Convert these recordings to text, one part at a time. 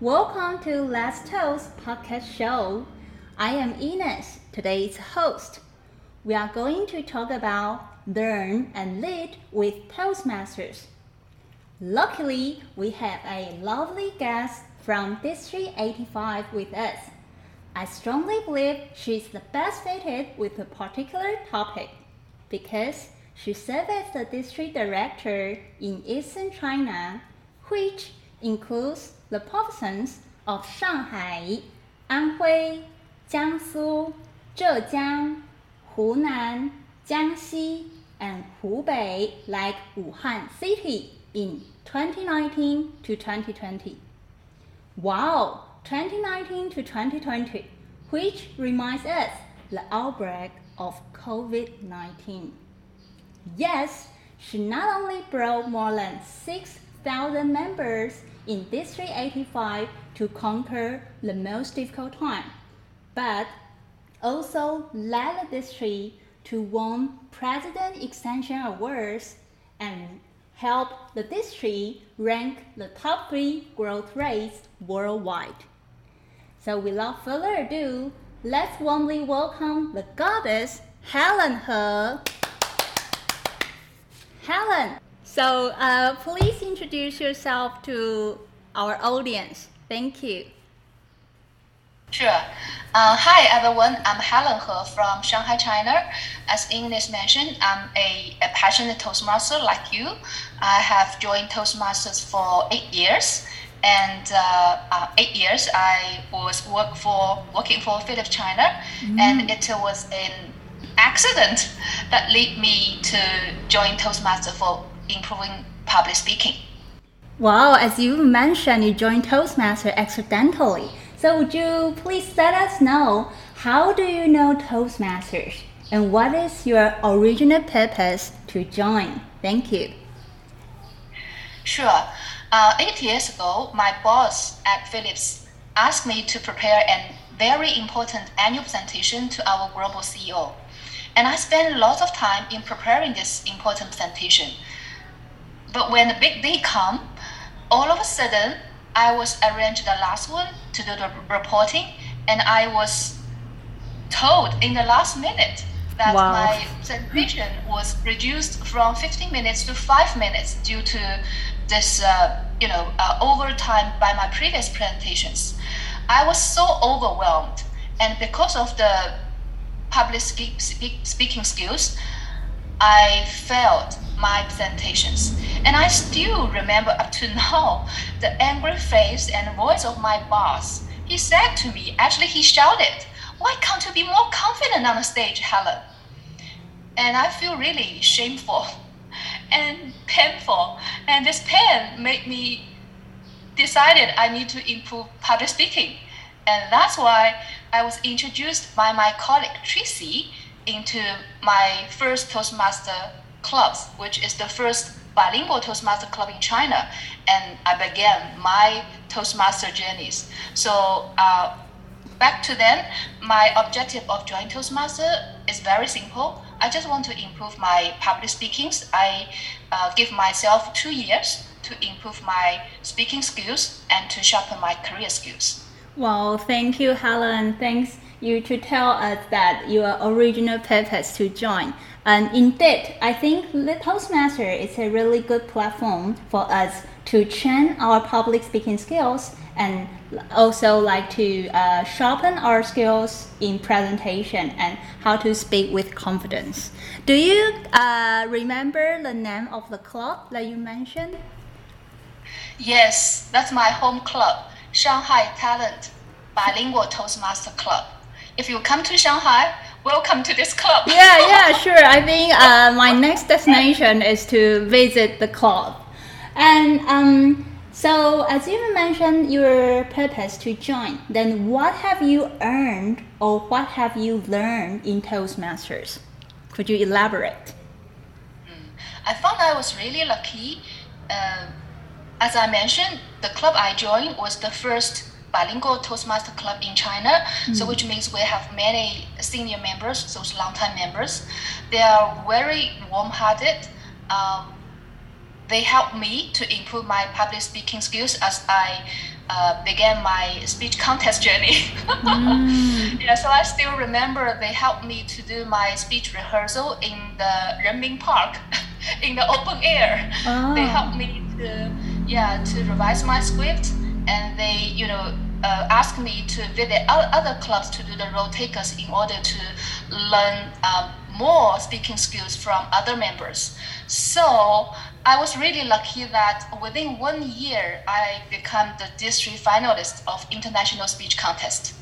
Welcome to Let's Toast podcast show. I am Ines, today's host. We are going to talk about learn and lead with Toastmasters. Luckily, we have a lovely guest from District 85 with us. I strongly believe she's the best fitted with a particular topic because she served as the district director in Eastern China, which includes the provinces of Shanghai, Anhui, Jiangsu, Zhejiang, Hunan, Jiangxi, and Hubei, like Wuhan City in 2019 to 2020. Wow, 2019 to 2020, which reminds us the outbreak of COVID-19. Yes, she not only brought more than 6,000 members in District 85 to conquer the most difficult time, but also led the district to win President Extension Awards and help the district rank the top three growth rates worldwide. So without further ado, let's warmly welcome the goddess Helen He. Helen, so uh, please introduce yourself to our audience. Thank you. Sure. Uh, hi everyone, I'm Helen He from Shanghai, China. As Ines mentioned, I'm a, a passionate Toastmaster like you. I have joined Toastmasters for eight years, and uh, uh, eight years I was work for working for Philips China, mm. and it was an accident that led me to join Toastmaster for improving public speaking. Wow, as you mentioned, you joined Toastmaster accidentally. So would you please let us know how do you know Toastmasters and what is your original purpose to join? Thank you. Sure. Uh, eight years ago, my boss at Philips asked me to prepare a very important annual presentation to our global CEO. And I spent lots of time in preparing this important presentation. But when the big day come, all of a sudden, I was arranged the last one to do the reporting, and I was told in the last minute that wow. my presentation was reduced from 15 minutes to five minutes due to this, uh, you know, uh, overtime by my previous presentations. I was so overwhelmed, and because of the public speak, speak, speaking skills, I failed my presentations. And I still remember up to now the angry face and voice of my boss. He said to me, actually, he shouted, Why can't you be more confident on the stage, Helen? And I feel really shameful and painful. And this pain made me decided I need to improve public speaking. And that's why I was introduced by my colleague Tracy into my first Toastmaster clubs, which is the first bilingual Toastmaster club in China, and I began my Toastmaster journeys. So uh, back to then, my objective of joining Toastmaster is very simple. I just want to improve my public speakings. I uh, give myself two years to improve my speaking skills and to sharpen my career skills. Well, thank you, Helen. Thanks you to tell us that your original purpose to join. And indeed, I think the Toastmaster is a really good platform for us to train our public speaking skills and also like to uh, sharpen our skills in presentation and how to speak with confidence. Do you uh, remember the name of the club that you mentioned? Yes, that's my home club, Shanghai Talent Bilingual Toastmaster Club. If you come to Shanghai, welcome to this club. yeah, yeah, sure. I think uh, my next destination is to visit the club. And um, so, as you mentioned your purpose to join, then what have you earned or what have you learned in Toastmasters? Could you elaborate? Mm, I found I was really lucky. Uh, as I mentioned, the club I joined was the first bilingual Toastmaster club in China. Mm. So which means we have many senior members, those long-time members. They are very warm-hearted. Um, they helped me to improve my public speaking skills as I uh, began my speech contest journey. mm. Yeah, so I still remember they helped me to do my speech rehearsal in the Renmin Park, in the open air. Oh. They helped me to yeah to revise my script, and they you know uh, asked me to visit other clubs to do the role takers in order to learn um, more speaking skills from other members. So I was really lucky that within one year I became the district finalist of international speech contest.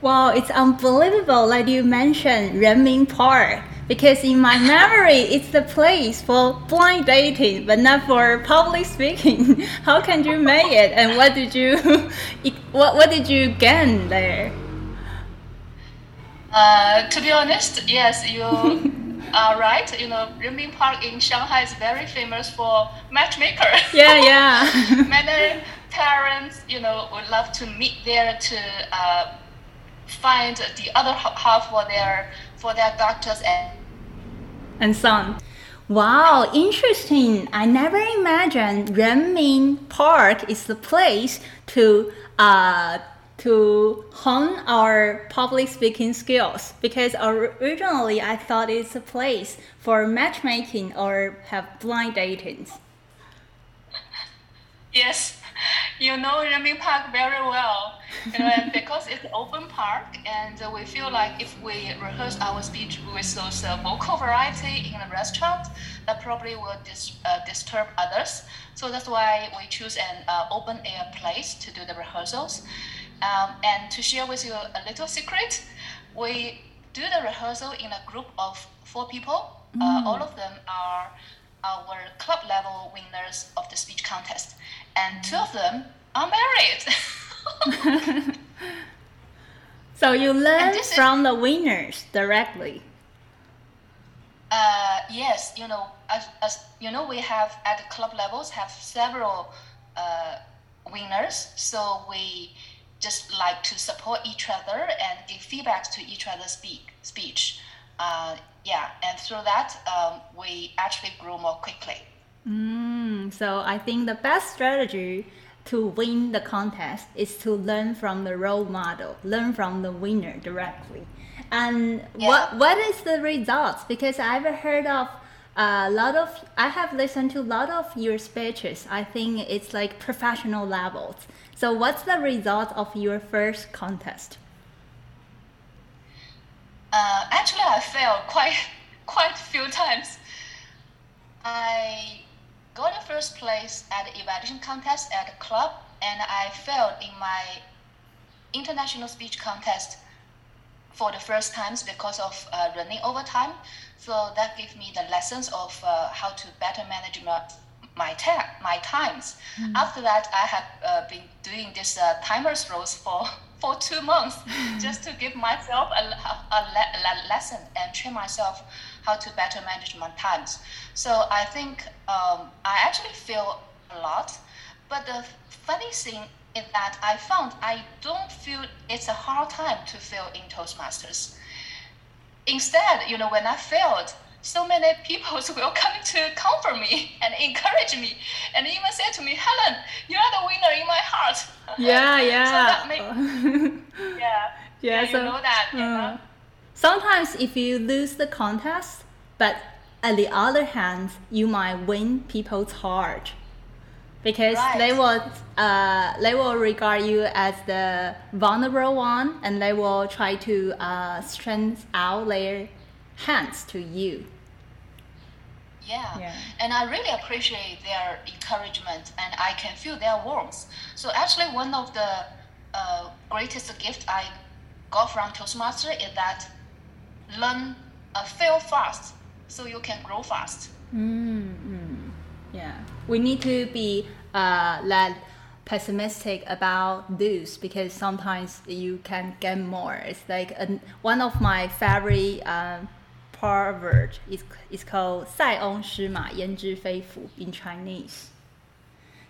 Wow, it's unbelievable that you mentioned Renmin Park because in my memory it's the place for blind dating but not for public speaking. How can you make it and what did you what what did you gain there? Uh, to be honest, yes, you are right. You know, Renmin Park in Shanghai is very famous for matchmaker. Yeah, yeah. Many parents, you know, would love to meet there to uh, find the other half for their for their doctors and and son. Wow, interesting. I never imagined Renmin Park is the place to uh, to hone our public speaking skills because originally I thought it's a place for matchmaking or have blind dating. Yes, you know Renmin Park very well because it's an open park and we feel like if we rehearse our speech with those uh, vocal variety in a restaurant, that probably will dis- uh, disturb others. So that's why we choose an uh, open air place to do the rehearsals. Um, and to share with you a little secret, we do the rehearsal in a group of four people. Uh, mm. Uh, all of them are our club level winners of the speech contest, and two of them are married. so you learn from is, the winners directly. Uh, yes, you know, as, as you know, we have at the club levels have several uh, winners, so we just like to support each other and give feedbacks to each other's speak, speech. Uh, yeah, and through that, um, we actually grow more quickly. Mm, so I think the best strategy to win the contest is to learn from the role model, learn from the winner directly. And yeah. what what is the results? Because I've heard of a lot of I have listened to a lot of your speeches. I think it's like professional levels. So what's the result of your first contest? Uh, actually, I failed quite quite a few times. I got the first place at the evaluation contest at the club, and I failed in my international speech contest for the first times because of uh, running over time. So that gave me the lessons of uh, how to better manage my my, ta- my times. Mm. After that, I have uh, been doing this uh, timers rules for, for two months mm. just to give myself a, a, le- a, lesson and train myself how to better manage my times. So I think um, I actually feel a lot. But the funny thing is that I found I don't feel it's a hard time to fail in Toastmasters. Instead, you know, when I failed, so many people will come to comfort me and encourage me and even say to me, Helen, you are the winner in my heart. Yeah, yeah. so that make, yeah. Yeah, so, you know that. Uh, know? Sometimes if you lose the contest, but on the other hand, you might win people's heart because right. they will uh, they will regard you as the vulnerable one and they will try to uh, strengthen out their hands to you. Yeah. yeah. And I really appreciate their encouragement and I can feel their warmth. So actually one of the uh, greatest gift I got from Toastmaster is that learn uh, fail fast so you can grow fast. Mm-hmm. Yeah. We need to be uh, that pessimistic about this because sometimes you can get more. It's like a, one of my favorite um, proverb is, is called 塞翁失马焉知非福 in Chinese.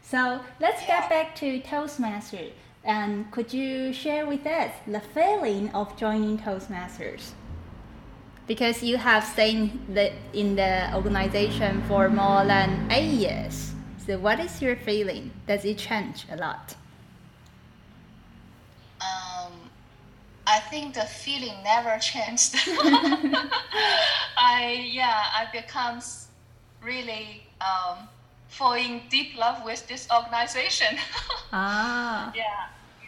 So let's get back to Toastmasters. And could you share with us the feeling of joining Toastmasters? Because you have stayed the, in the organization for more than eight years. So, what is your feeling? Does it change a lot? Um, I think the feeling never changed. I yeah, I become really um, falling deep love with this organization. ah. Yeah,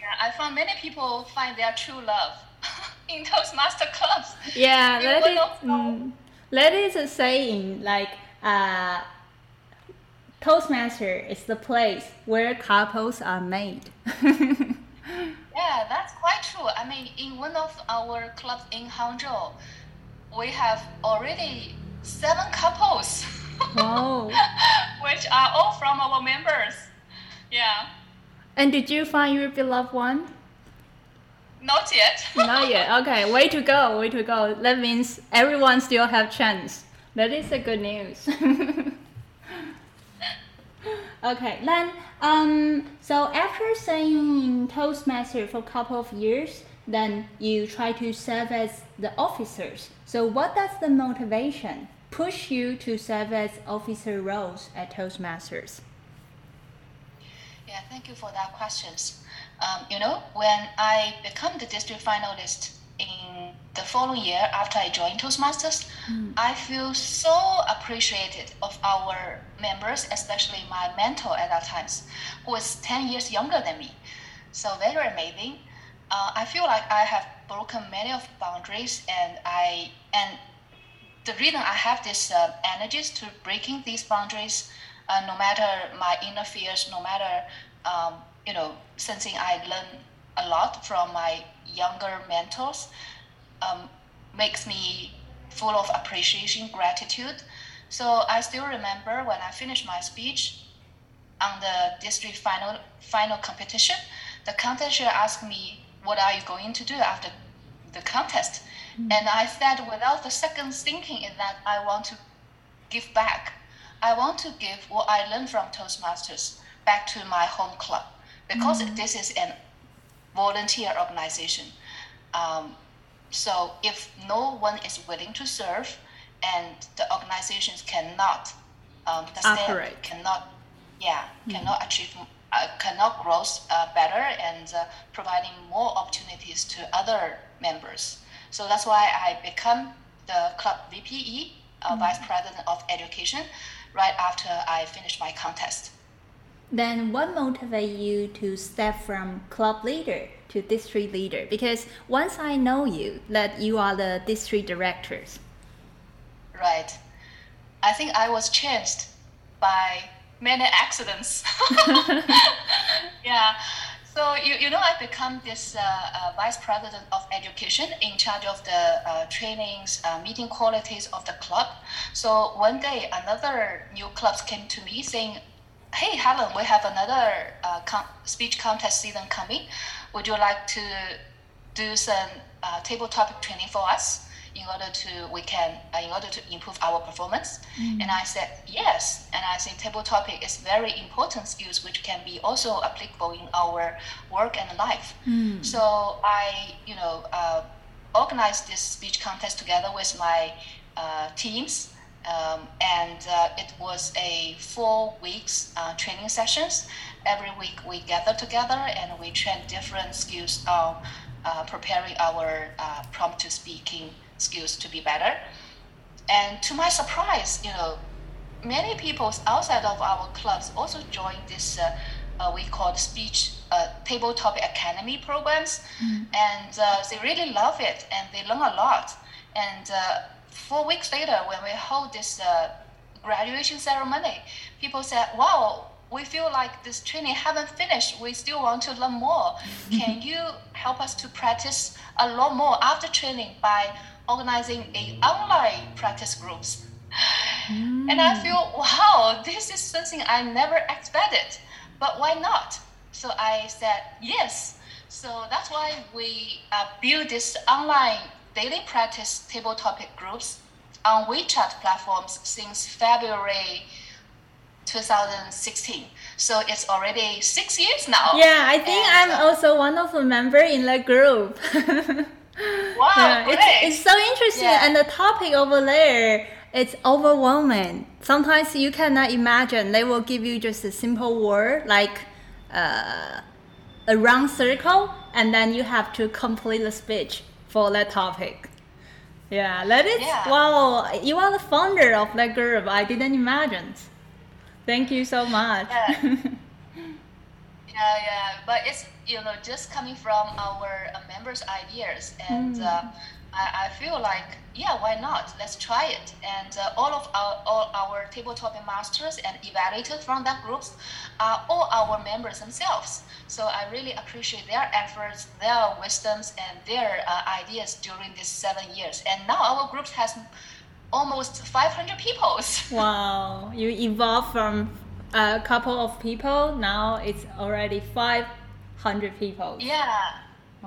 yeah. I found many people find their true love in Toastmaster clubs. Yeah, that is, mm, that is a saying like uh, Toastmaster is the place where couples are made. yeah, that's quite true. I mean, in one of our clubs in Hangzhou, we have already seven couples. Wow. which are all from our members. Yeah. And did you find your beloved one? Not yet. Not yet. Okay, way to go, way to go. That means everyone still have chance. That is a good news. okay, then um, so after staying Toastmaster for a couple of years, then you try to serve as the officers. So what does the motivation push you to serve as officer roles at Toastmasters? Yeah, thank you for that questions. Um, you know, when I become the district finalist in the following year after I joined Toastmasters, mm. I feel so appreciated of our members, especially my mentor at that time, who was 10 years younger than me. So very amazing. Uh, I feel like I have broken many of boundaries and I and the reason I have this uh, energies to breaking these boundaries, uh, no matter my inner fears, no matter um, you know, something I learn a lot from my younger mentors, um, makes me full of appreciation, gratitude. So I still remember when I finished my speech on the district final final competition, the contest asked me, "What are you going to do after the contest?" Mm. And I said, without the second thinking, is that I want to give back. I want to give what I learned from Toastmasters back to my home club because mm. this is an volunteer organization. Um, so if no one is willing to serve, and the organizations cannot um, the operate cannot yeah mm. cannot achieve uh, cannot grow uh, better and uh, providing more opportunities to other members so that's why I become the club VPE, uh, mm-hmm. Vice President of Education, right after I finished my contest. Then what motivated you to step from club leader to district leader? Because once I know you, that you are the district directors. Right. I think I was changed by many accidents. yeah. So you, you know I become this uh, uh, vice president of education in charge of the uh, trainings, uh, meeting qualities of the club. So one day another new clubs came to me saying, "Hey Helen, we have another uh, com- speech contest season coming. Would you like to do some uh, table topic training for us?" in order to we can uh, in order to improve our performance mm. and i said yes and i think table topic is very important skills which can be also applicable in our work and life mm. so i you know uh, organized this speech contest together with my uh, teams um, and uh, it was a four weeks uh, training sessions every week we gather together and we train different skills on uh, preparing our prompt to speaking skills to be better. And to my surprise, you know, many people outside of our clubs also join this uh, uh, we call speech uh, table topic academy programs, mm. and uh, they really love it and they learn a lot. And uh, four weeks later, when we hold this uh, graduation ceremony, people said, "Wow." We feel like this training haven't finished. We still want to learn more. Can you help us to practice a lot more after training by organizing a online practice groups. Mm. And I feel, wow, this is something I never expected, but why not? So I said yes. So that's why we uh, build this online daily practice table topic groups on WeChat platforms since February 2016. So it's already six years now. Yeah, I think and, I'm uh, also one of the member in the group. Wow, Yeah, great. it's, it's so interesting, Yeah. and the topic over there it's overwhelming. Sometimes you cannot imagine. They will give you just a simple word like uh, a round circle, and then you have to complete the speech for that topic. Yeah, that is Yeah. wow. You are the founder of that group. I didn't imagine. Thank you so much. Yeah. Yeah, yeah, but it's you know just coming from our members' ideas, and uh, I, I feel like yeah, why not? Let's try it. And uh, all of our all our tabletop masters and evaluators from that groups are all our members themselves. So I really appreciate their efforts, their wisdoms, and their uh, ideas during these seven years. And now our group has almost 500 people. Wow, you evolved from a couple of people. Now it's already 500 people. Yeah,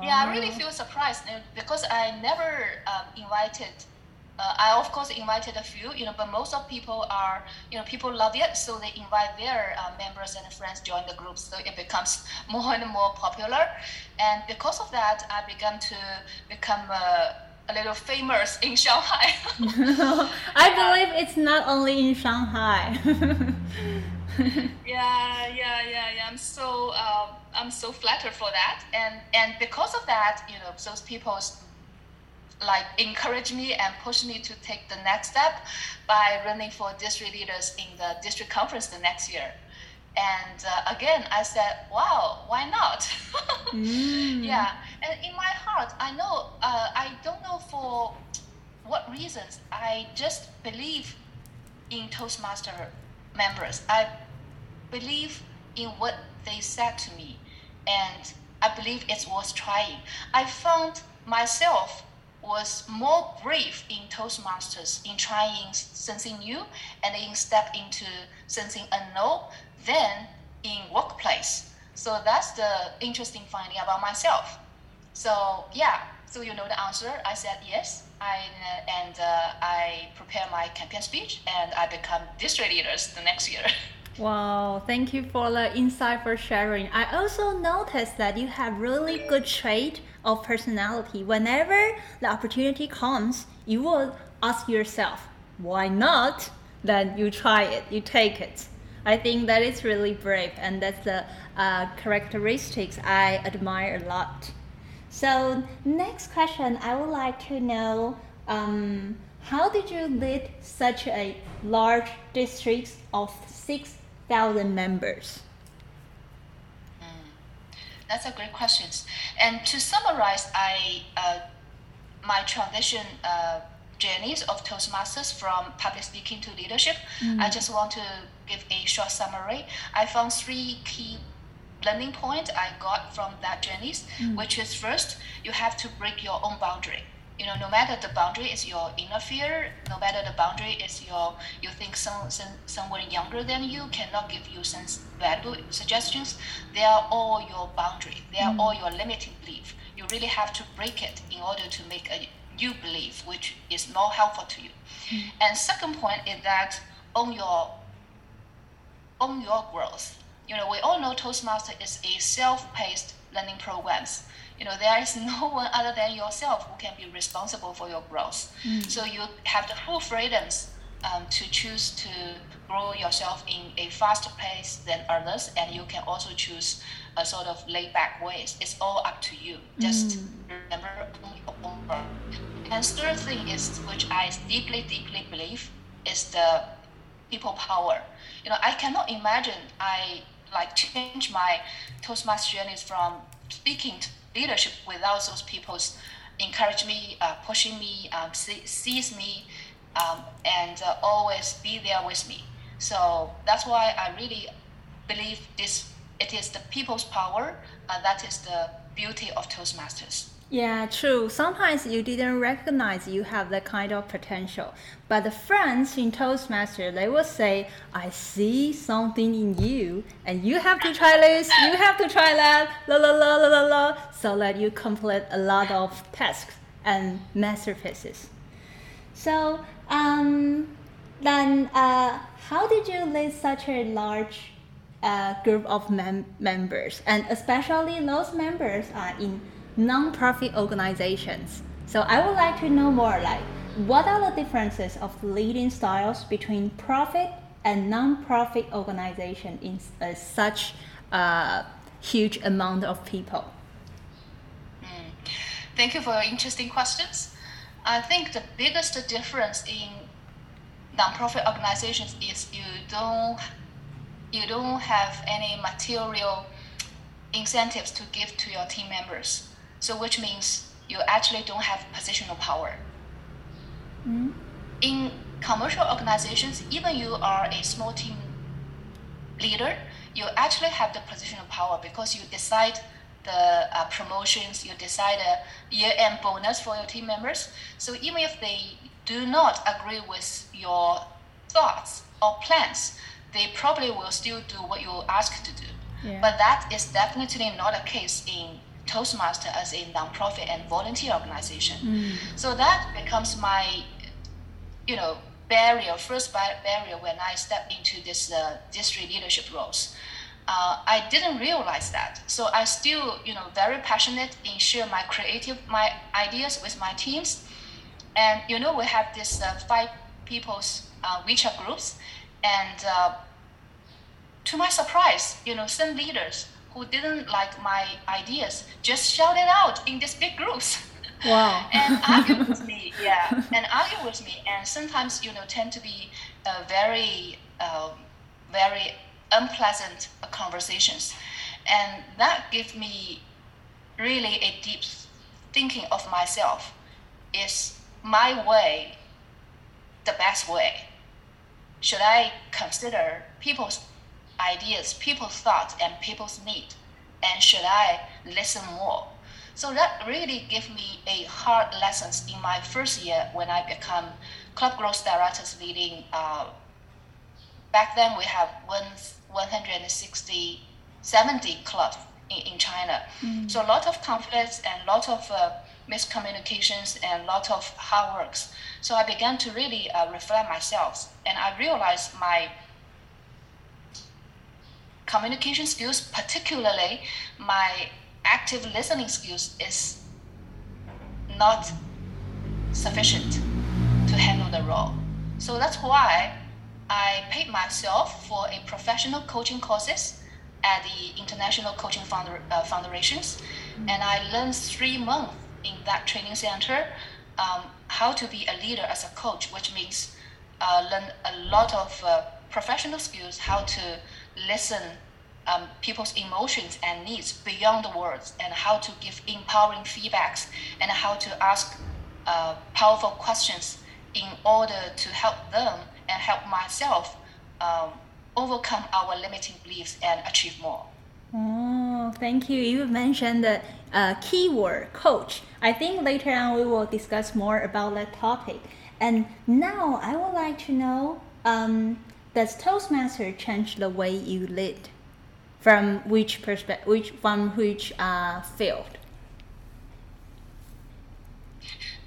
yeah, I really Oh. feel surprised uh, because I never um, invited. Uh, I of course invited a few, you know, but most of people are, you know, people love it, so they invite their uh, members and friends join the group, so it becomes more and more popular. And because of that, I began to become uh, a little famous in Shanghai. I believe it's not only in Shanghai. yeah, yeah, yeah, yeah. I'm so um, I'm so flattered for that, and and because of that, you know, those people like encourage me and push me to take the next step by running for district leaders in the district conference the next year. And uh, again, I said, "Wow, why not?" Mm. Yeah, and in my heart, I know uh, I don't know for what reasons. I just believe in Toastmaster members. I believe in what they said to me, and I believe it's worth trying. I found myself was more brave in Toastmasters in trying something new and in step into something unknown than in workplace. So that's the interesting finding about myself. So yeah, so you know the answer. I said yes. I and uh, I prepare my campaign speech and I become district leaders the next year. Wow, thank you for the insight for sharing. I also noticed that you have really good trait of personality. Whenever the opportunity comes, you will ask yourself, why not? Then you try it, you take it. I think that is really brave, and that's the uh, characteristics I admire a lot. So, next question, I would like to know um, how did you lead such a large district of 6,000 members? That's a great question. And to summarize, I uh, my transition uh, journeys of Toastmasters from public speaking to leadership. I just want to give a short summary. I found three key learning points I got from that journeys, which is first, you have to break your own boundary. You know, no matter the boundary is your inner fear, no matter the boundary is your you think some, some someone younger than you cannot give you some valuable suggestions, they are all your boundary. They are all mm. your limiting belief. You really have to break it in order to make a new belief which is more helpful to you. Mm. And second point is that on your own your growth. You know, we all know Toastmaster is a self-paced learning programs. You know, there is no one other than yourself who can be responsible for your growth. So you have the full freedoms um, to choose to grow yourself in a faster pace than others, and you can also choose a sort of laid back ways. It's all up to you. Just remember your own growth. And third thing is, which I deeply, deeply believe, is the people power. You know, I cannot imagine I like change my Toastmaster journeys from speaking to leadership without those people's encourage me, uh, pushing me, um, see, sees me, um, and uh, always be there with me. So that's why I really believe this. It is the people's power. Uh, that is the beauty of Toastmasters. Yeah, true. Sometimes you didn't recognize you have that kind of potential. But the friends in Toastmaster, they will say, I see something in you, and you have to try this, you have to try that, la la la la la la, so that you complete a lot of tasks and masterpieces. So, um, then uh, how did you lead such a large uh, group of mem- members, and especially those members are in non-profit organizations. So I would like to know more like what are the differences of leading styles between profit and non-profit organization in uh, such a huge amount of people? Mm. Thank you for your interesting questions. I think the biggest difference in nonprofit organizations is you don't you don't have any material incentives to give to your team members. So which means you actually don't have positional power. Mm-hmm. In commercial organizations, even you are a small team leader, you actually have the positional power because you decide the uh, promotions, you decide a year-end bonus for your team members. So even if they do not agree with your thoughts or plans, they probably will still do what you ask to do. Yeah. But that is definitely not a case in Toastmaster as a nonprofit and volunteer organization. Mm. So that becomes my, you know, barrier, first barrier when I step into this uh, district leadership roles. Uh, I didn't realize that. So I still, you know, very passionate in share my creative, my ideas with my teams. And you know, we have this uh, five people's uh, WeChat groups, and uh, to my surprise, you know, some leaders who didn't like my ideas just shouted out in these big groups. Wow. and argue with me, yeah, and argue with me, and sometimes you know tend to be uh, very, uh, very unpleasant conversations, and that gives me really a deep thinking of myself. Is my way the best way? Should I consider people's ideas, people's thoughts, and people's need? And should I listen more? So that really gave me a hard lessons in my first year when I become club growth directors leading. Uh, back then we have one, 160, 70 clubs in, in China. Mm. So a lot of conflicts and a lot of uh, miscommunications and a lot of hard works. So I began to really uh, reflect myself and I realized my communication skills, particularly my active listening skills is not sufficient to handle the role. So that's why I paid myself for a professional coaching courses at the International Coaching uh, Foundations, and I learned three months in that training center um, how to be a leader as a coach, which means uh, learn a lot of uh, professional skills, how to listen um, people's emotions and needs beyond the words, and how to give empowering feedbacks, and how to ask uh, powerful questions in order to help them and help myself um, overcome our limiting beliefs and achieve more. Oh, thank you. You mentioned the uh, keyword coach. I think later on we will discuss more about that topic. And now I would like to know um, does Toastmaster change the way you lead? From which perspective, which from which uh, field?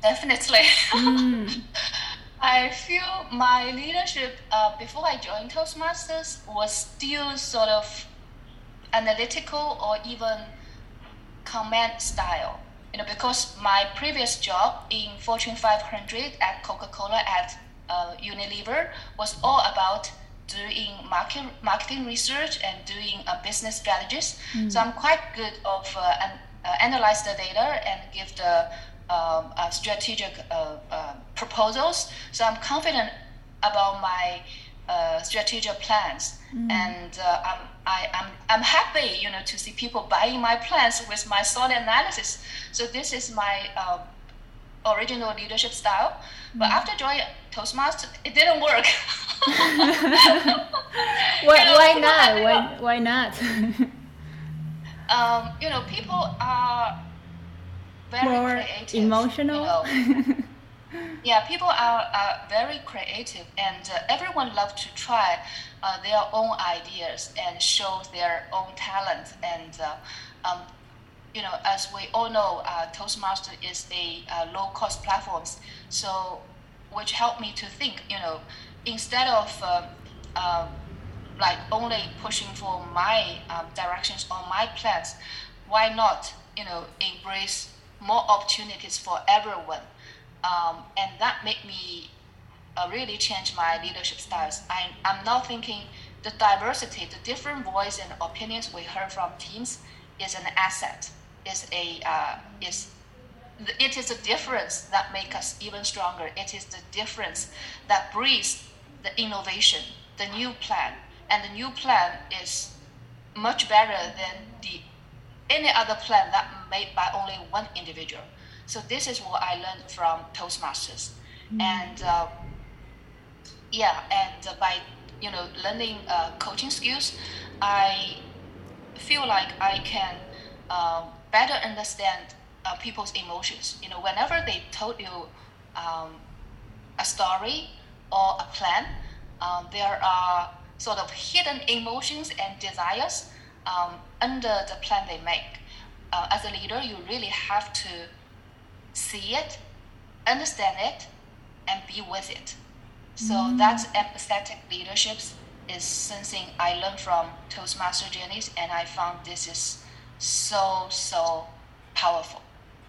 Definitely. Mm. I feel my leadership uh, before I joined Toastmasters was still sort of analytical or even command style. You know, because my previous job in Fortune 500 at Coca-Cola at uh, Unilever was all about doing market marketing research and doing uh, business strategies. Mm. So I'm quite good of uh, an, uh, analyze the data and give the um, uh, strategic uh, uh, proposals. So I'm confident about my uh, strategic plans, mm. and uh, I'm I, am I'm, I'm happy, you know, to see people buying my plans with my solid analysis. So this is my um, original leadership style. Mm. But after joining Toastmasters, it didn't work. why, you know, why not? Why, why not? um, you know, people are very More creative. Emotional. You know. yeah, people are, are very creative, and uh, everyone loves to try uh, their own ideas and show their own talent. And uh, um, you know, as we all know, uh, Toastmaster is a uh, low-cost platform, so which helped me to think. You know, instead of um, like only pushing for my um, directions or my plans, why not you know, embrace more opportunities for everyone. Um, and that made me uh, really change my leadership styles. I, I'm now thinking the diversity, the different voice and opinions we heard from teams is an asset, is a uh, is it is the difference that makes us even stronger. It is the difference that breeds the innovation, the new plan, and the new plan is much better than the any other plan that made by only one individual. So this is what I learned from Toastmasters, mm. and uh, yeah, and by you know learning uh, coaching skills, I feel like I can uh, better understand uh, people's emotions. You know, whenever they told you um, a story or a plan, um, there are sort of hidden emotions and desires um, under the plan they make. Uh, as a leader, you really have to see it, understand it, and be with it. So mm. that's empathetic leadership is something I learned from Toastmaster journeys, and I found this is so so powerful.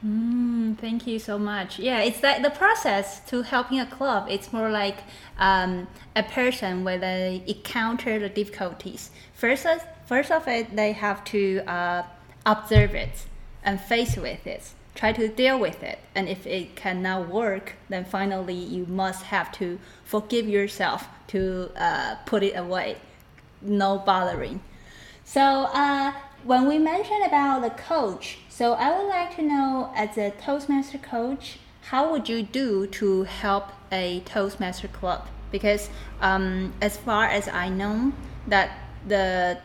Mm, thank you so much. Yeah, it's like the process to helping a club. It's more like um, a person where they encounter the difficulties. First, of, first of it, they have to uh, observe it and face with it, try to deal with it. And if it cannot work, then finally you must have to forgive yourself to uh, put it away. No bothering. So uh, when we mentioned about the coach, so I would like to know, as a Toastmaster coach, how would you do to help a Toastmaster club? Because um, as far as I know, that the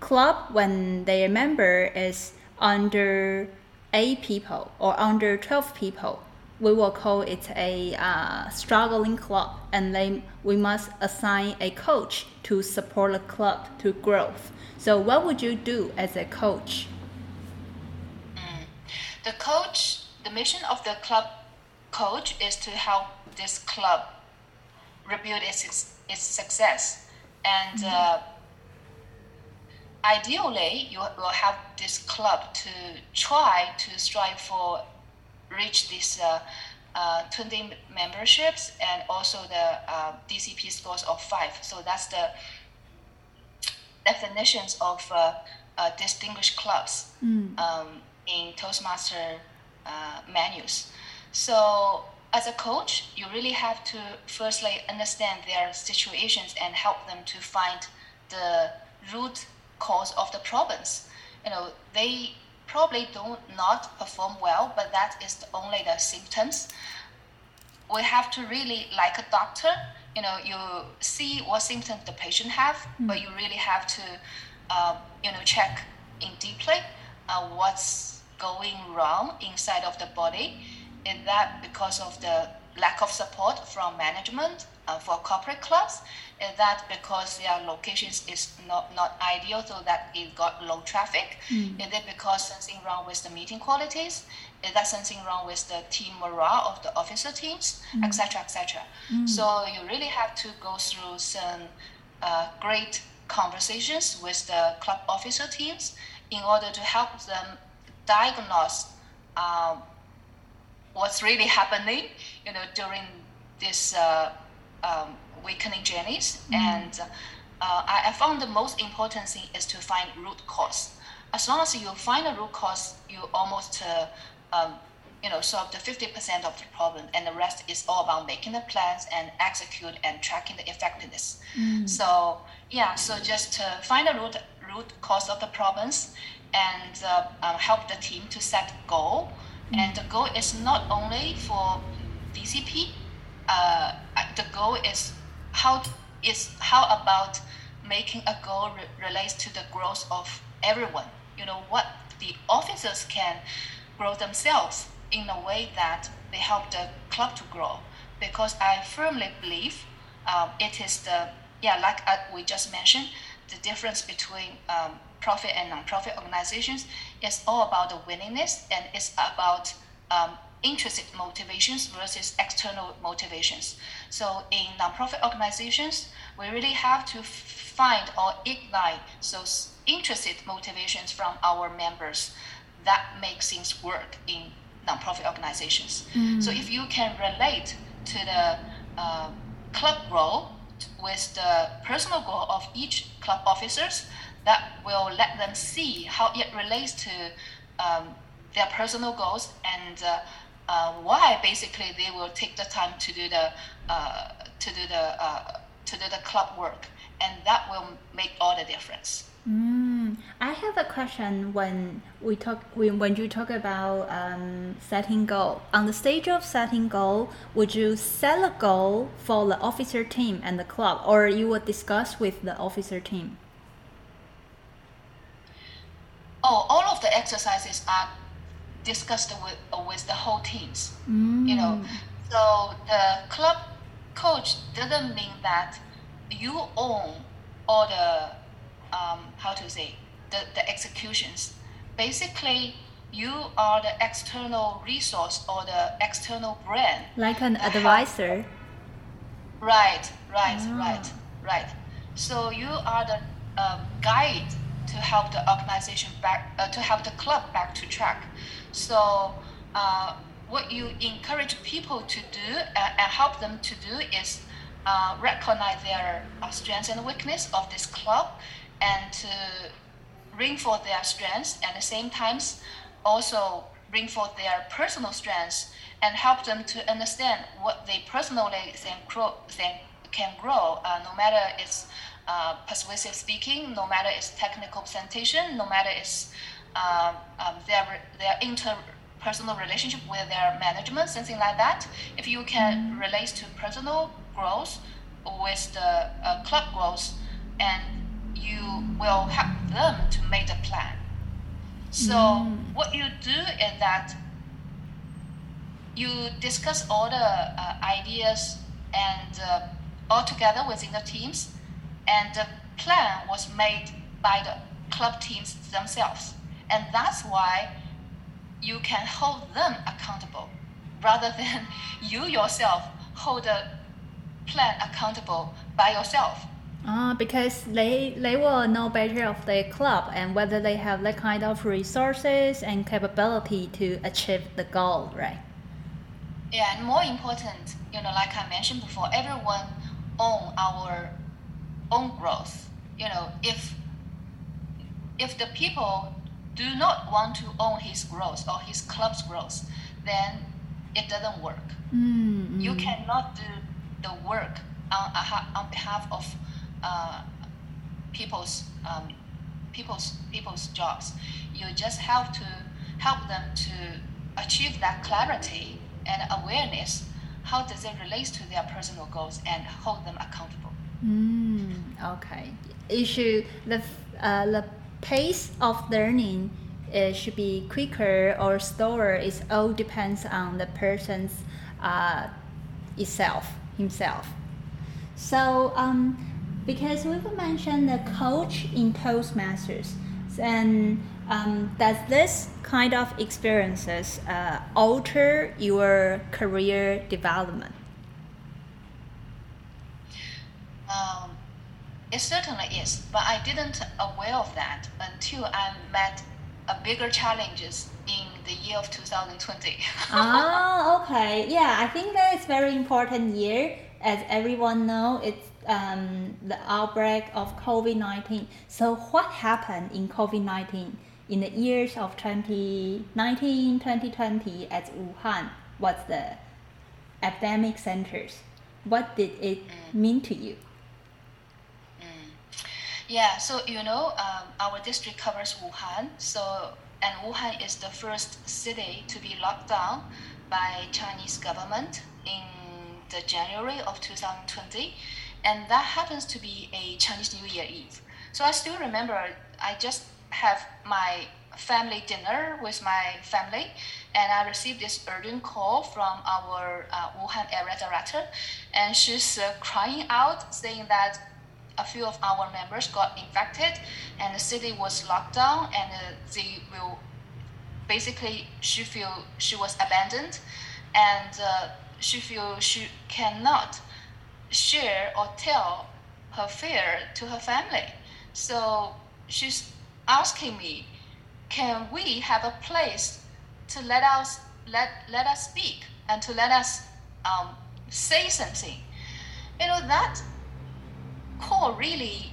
club when their member is under eight people or under 12 people, we will call it a uh, struggling club, and then we must assign a coach to support the club to growth. So, what would you do as a coach? The coach, the mission of the club coach is to help this club rebuild its, its success. And mm-hmm. uh, ideally, you will have this club to try to strive for reach this uh, uh, 20 memberships and also the uh, DCP scores of five. So that's the definitions of uh, uh, distinguished clubs. Mm. Um, in Toastmaster uh, menus. So as a coach, you really have to firstly understand their situations and help them to find the root cause of the problems. You know, they probably do not perform well, but that is only the symptoms. We have to really, like a doctor, you know, you see what symptoms the patient have, mm. but you really have to, uh, you know, check in deeply uh, what's going wrong inside of the body. Is that because of the lack of support from management uh, for corporate clubs? Is that because their locations is not, not ideal so that it got low traffic? Mm. Is it because something wrong with the meeting qualities? Is that something wrong with the team morale of the officer teams, etc., mm. etc.? Et mm. So you really have to go through some uh, great conversations with the club officer teams in order to help them diagnose um, what's really happening, you know, during this uh, um, weakening journeys. Mm. And uh, I, I, found the most important thing is to find root cause. As long as you find a root cause, you almost uh, um, you know solve the 50% of the problem and the rest is all about making the plans and execute and tracking the effectiveness mm. so yeah so just to find the root root cause of the problems and uh, um, help the team to set goal. Mm-hmm. And the goal is not only for DCP. Uh, the goal is how is how about making a goal re- relates to the growth of everyone. You know what the officers can grow themselves in a way that they help the club to grow. Because I firmly believe um, it is the yeah like uh, we just mentioned the difference between um, profit and non-profit organizations is all about the willingness and it's about um, intrinsic motivations versus external motivations. So in nonprofit organizations, we really have to find or ignite those intrinsic motivations from our members that makes things work in nonprofit organizations. Mm. So if you can relate to the uh, club role with the personal goal of each club officers, that will let them see how it relates to um, their personal goals and uh, uh, why basically they will take the time to do the uh, to do the uh, to do the club work, and that will make all the difference. Mm, I have a question when we talk when, when you talk about um, setting goal. On the stage of setting goal would you set a goal for the officer team and the club or you would discuss with the officer team? Oh, all of the exercises are discussed with with the whole teams. You know, so the club coach doesn't mean that you own all the um, how to say the, the executions. Basically, you are the external resource or the external brand. like an advisor Right, right, Ah. right, right. So you are the um, guide to help the organization back, uh, to help the club back to track. So uh, what you encourage people to do uh, and help them to do is uh, recognize their uh, strengths and weakness of this club, and to reinforce their strengths and at the same times also reinforce their personal strengths and help them to understand what they personally can grow, can, can grow uh, no matter it's uh, persuasive speaking, no matter it's technical presentation, no matter it's um, um, their, their interpersonal relationship with their management, something like that. If you can relate to personal growth with the uh, club growth, and you will help them to make the plan. So what you do is that you discuss all the uh, ideas and uh, all together within the teams, and the plan was made by the club teams themselves, and that's why you can hold them accountable rather than you yourself hold the plan accountable by yourself. Ah, because they they will know better of their club and whether they have that kind of resources and capability to achieve the goal, right? Yeah, and more important, you know, like I mentioned before, everyone own our own growth. You know, if if the people do not want to own his growth or his club's growth, then it doesn't work. Mm, You cannot do the work on, on behalf of uh, people's um, people's people's jobs. You just have to help them to achieve that clarity and awareness. How does it relate to their personal goals and hold them accountable? Mm, okay. Should the uh, the pace of learning it should be quicker or slower. It all depends on the person's uh, itself himself. So um, because we've mentioned the coach in Toastmasters, and um, does this kind of experiences uh, alter your career development? Um, it certainly is, but I didn't aware of that until I met a bigger challenges in the year of 2020. ah, okay. Yeah, I think that is very important year. As everyone know, it's um, the outbreak of COVID nineteen. So what happened in COVID nineteen in the years of 2019, 2020 at Wuhan? What's the epidemic centers? What did it mean to you? Yeah, so you know, um, our district covers Wuhan. So, and Wuhan is the first city to be locked down by Chinese government in the January of 2020, and that happens to be a Chinese New Year Eve. So I still remember I just have my family dinner with my family, and I received this urgent call from our uh, Wuhan area director, and she's uh, crying out saying that a few of our members got infected and the city was locked down and uh, they will basically she feel she was abandoned and uh, she feel she cannot share or tell her fear to her family so she's asking me can we have a place to let us let let us speak and to let us um, say something? You know that call really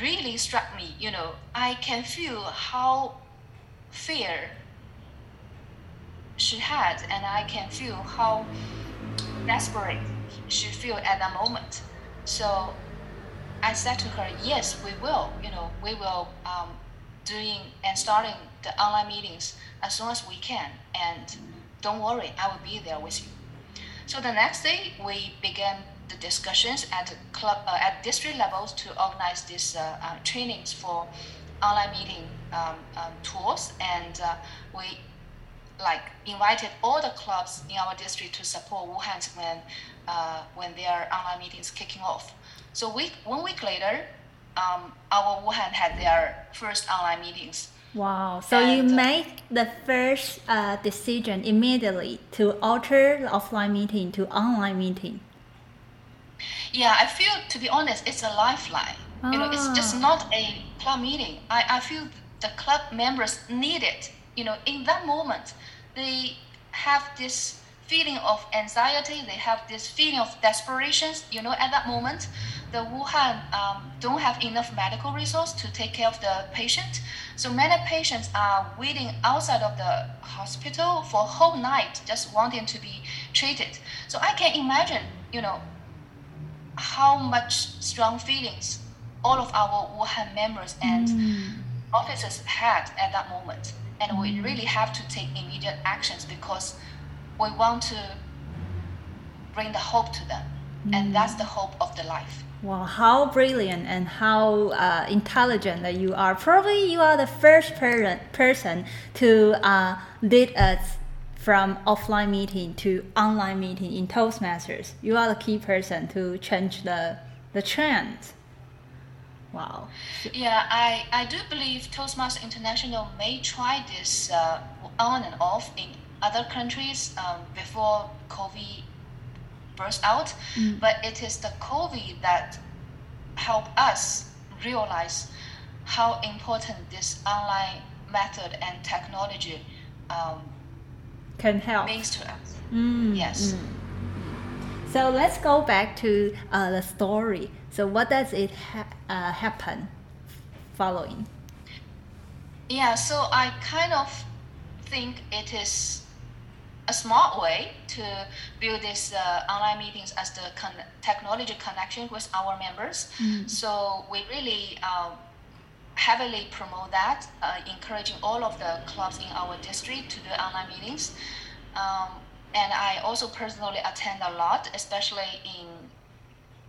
really struck me. You know, I can feel how fear she had, and I can feel how desperate she feel at that moment. So I said to her, yes, we will. You know, we will um, doing and starting the online meetings as soon as we can. And don't worry, I will be there with you. So the next day, we began the discussions at club uh, at district levels to organize these uh, uh, trainings for online meeting um, um, tools, and uh, we like invited all the clubs in our district to support Wuhan when uh, when their online meetings kicking off. So week one week later, um, our Wuhan had their first online meetings. Wow! So and, you make the first uh, decision immediately to alter the offline meeting to online meeting. Yeah, I feel to be honest, it's a lifeline. Ah. You know, it's just ah. not a club meeting. I, I feel the club members need it. You know, in that moment, they have this feeling of anxiety. They have this feeling of desperation. You know, at that moment, the Wuhan um, don't have enough medical resource to take care of the patient. So many patients are waiting outside of the hospital for a whole night, just wanting to be treated. So I can imagine, you know, how much strong feelings all of our Wuhan members and mm. officers had at that moment. And we really have to take immediate actions because we want to bring the hope to them. Mm. And that's the hope of the life. Wow, how brilliant and how uh, intelligent that you are. Probably you are the first person, person to uh, lead us from offline meeting to online meeting in Toastmasters. You are the key person to change the, the trend. Wow. Yeah, I, I do believe Toastmasters International may try this uh, on and off in other countries um, before COVID burst out, mm. but it is the COVID that helped us realize how important this online method and technology um, can help means to us. Mm, yes. Mm. So let's go back to uh, the story. So what does it ha- uh, happen following? Yeah, so I kind of think it is a smart way to build these uh, online meetings as the con- technology connection with our members. Mm. So we really um, heavily promote that, uh, encouraging all of the clubs in our district to do online meetings. Um, and I also personally attend a lot, especially in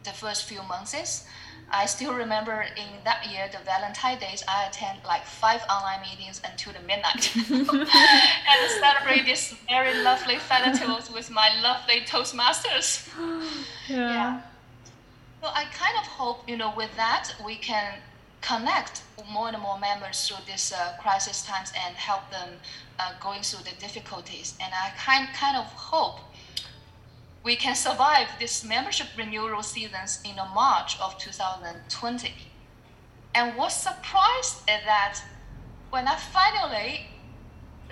the first few months. I still remember in that year, the Valentine days, I attend like five online meetings until the midnight and celebrate this very lovely festivals with my lovely Toastmasters. Yeah. yeah. So I kind of hope, you know, with that, we can connect more and more members through this uh, crisis times and help them uh, going through the difficulties. And I kind, kind of hope we can survive this membership renewal seasons in the March of 2020. And what surprised is that when I finally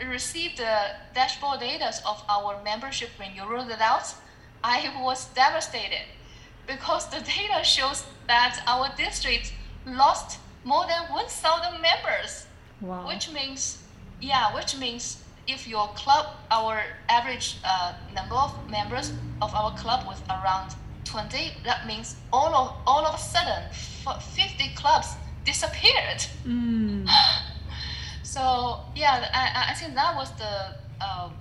received the dashboard data of our membership renewal results, I was devastated because the data shows that our district lost more than 1,000 members. Wow. Which means, yeah, which means if your club, our average uh, number of members of our club was around 20, that means all of all of a sudden 50 clubs disappeared. Mm. so yeah, I, I think that was the um,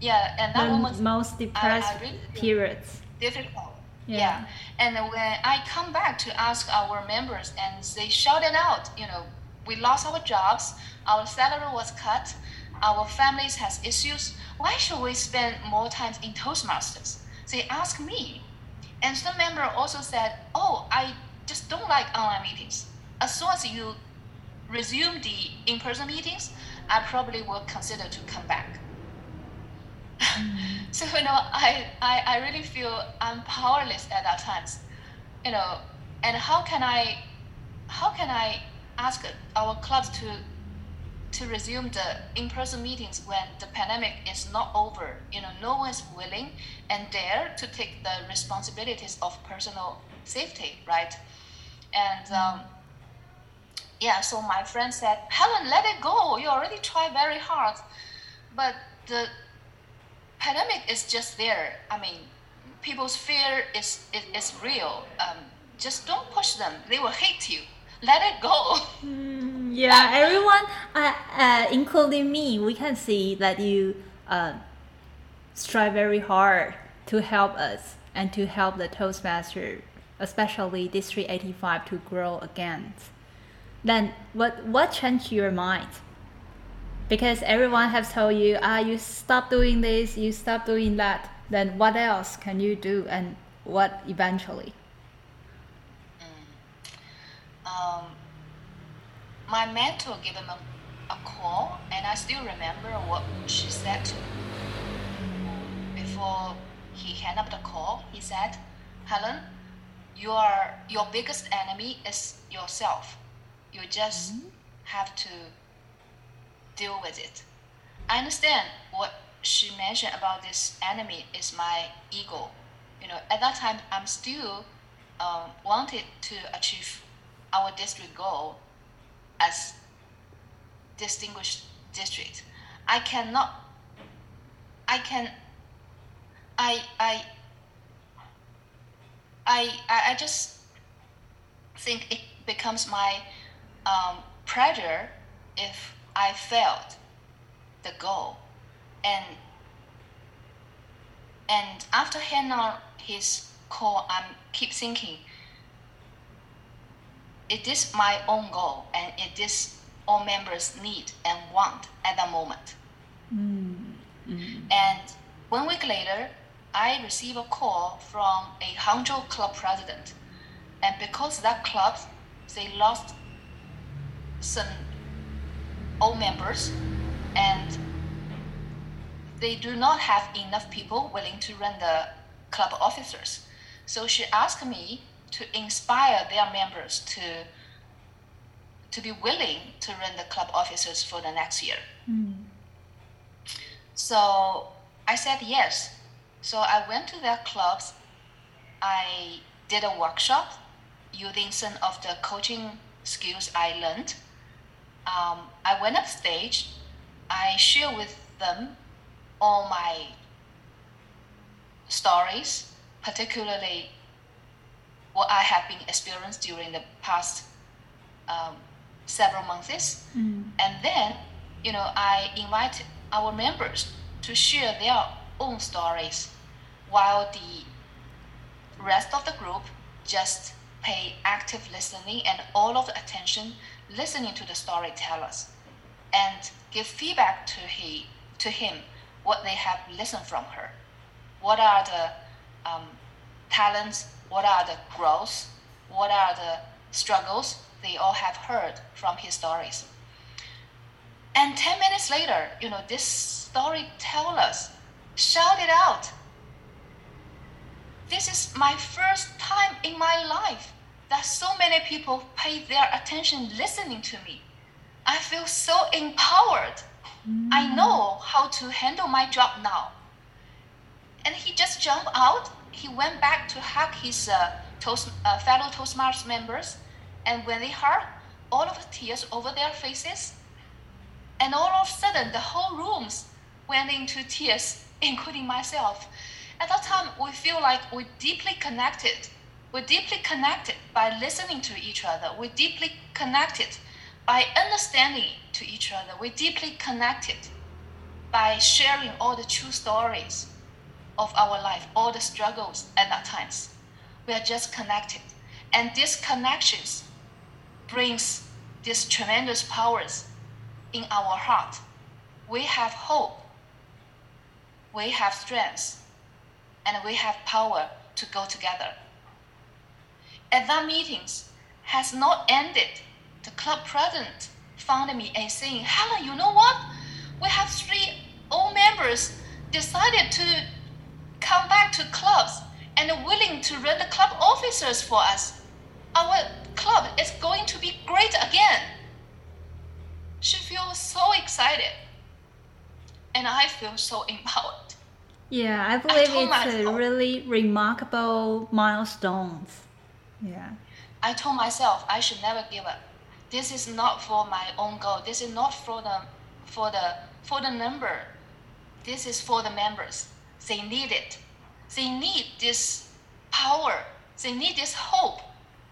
yeah, and that the was most depressed I, I really periods. Difficult yeah. yeah. And when I come back to ask our members and they shouted out, you know, we lost our jobs, our salary was cut, our families has issues. Why should we spend more time in Toastmasters? They asked me. And some member also said, oh, I just don't like online meetings. As soon as you resume the in-person meetings, I probably will consider to come back. Mm. so you know, I, I I really feel I'm powerless at that times, you know, and how can I, how can I ask our clubs to to resume the in-person meetings when the pandemic is not over. You know, no one is willing and dare to take the responsibilities of personal safety, right? And um, yeah, so my friend said, Helen, let it go. You already tried very hard, but the pandemic is just there. I mean, people's fear is is, is real. Um, just don't push them; they will hate you. Let it go. Mm, yeah, everyone, uh, uh, including me, we can see that you uh, strive very hard to help us and to help the Toastmaster, especially District 85, to grow again. Then, what what changed your mind? Because everyone has told you, ah, you stop doing this, you stop doing that. Then what else can you do, and what eventually? Um, my mentor gave him a, a call, and I still remember what she said to me. Before he hung up the call, he said, Helen, your, your biggest enemy is yourself. You just mm-hmm. have to deal with it. I understand what she mentioned about this enemy is my ego. You know, at that time, I'm still um, wanted to achieve our district goal as distinguished district. I cannot, I can, I, I, I, I just think it becomes my um, pressure if I failed the goal. And and after Hannah his call, I keep thinking it is my own goal and it is all members need and want at the moment. Mm-hmm. And one week later, I received a call from a Hangzhou club president. And because that club, they lost some old members and they do not have enough people willing to run the club officers. So she asked me to inspire their members to to be willing to run the club officers for the next year. Mm. So I said yes. So I went to their clubs. I did a workshop using some of the coaching skills I learned. Um, I went up stage. I share with them all my stories, particularly what I have been experienced during the past um, several months. Mm. And then, you know, I invite our members to share their own stories while the rest of the group just pay active listening and all of the attention listening to the storytellers and give feedback to he to him what they have listened from her what are the um, talents what are the growths, what are the struggles they all have heard from his stories. And 10 minutes later, you know, this storytellers shouted out, This is my first time in my life that so many people pay their attention listening to me. I feel so empowered. Mm. I know how to handle my job now. And he just jumped out he went back to hug his uh, Toast, uh, fellow Toastmasters members, and when they heard all of the tears over their faces, and all of a sudden the whole rooms went into tears, including myself. At that time, we feel like we're deeply connected. We're deeply connected by listening to each other. We're deeply connected by understanding to each other. We're deeply connected by sharing all the true stories of our life, all the struggles at that times. We are just connected. And these connections brings these tremendous powers in our heart. We have hope, we have strength, and we have power to go together. At that meetings has not ended. The club president found me and saying, Helen, you know what? We have three old members decided to come back to clubs and willing to run the club officers for us. Our club is going to be great again. she feels so excited. And I feel so empowered. Yeah, I believe told it's a really remarkable milestones. Yeah. I told myself I should never give up. This is not for my own goal. This is not for the for the for the number. This is for the members. They need it. They need this power. They need this hope.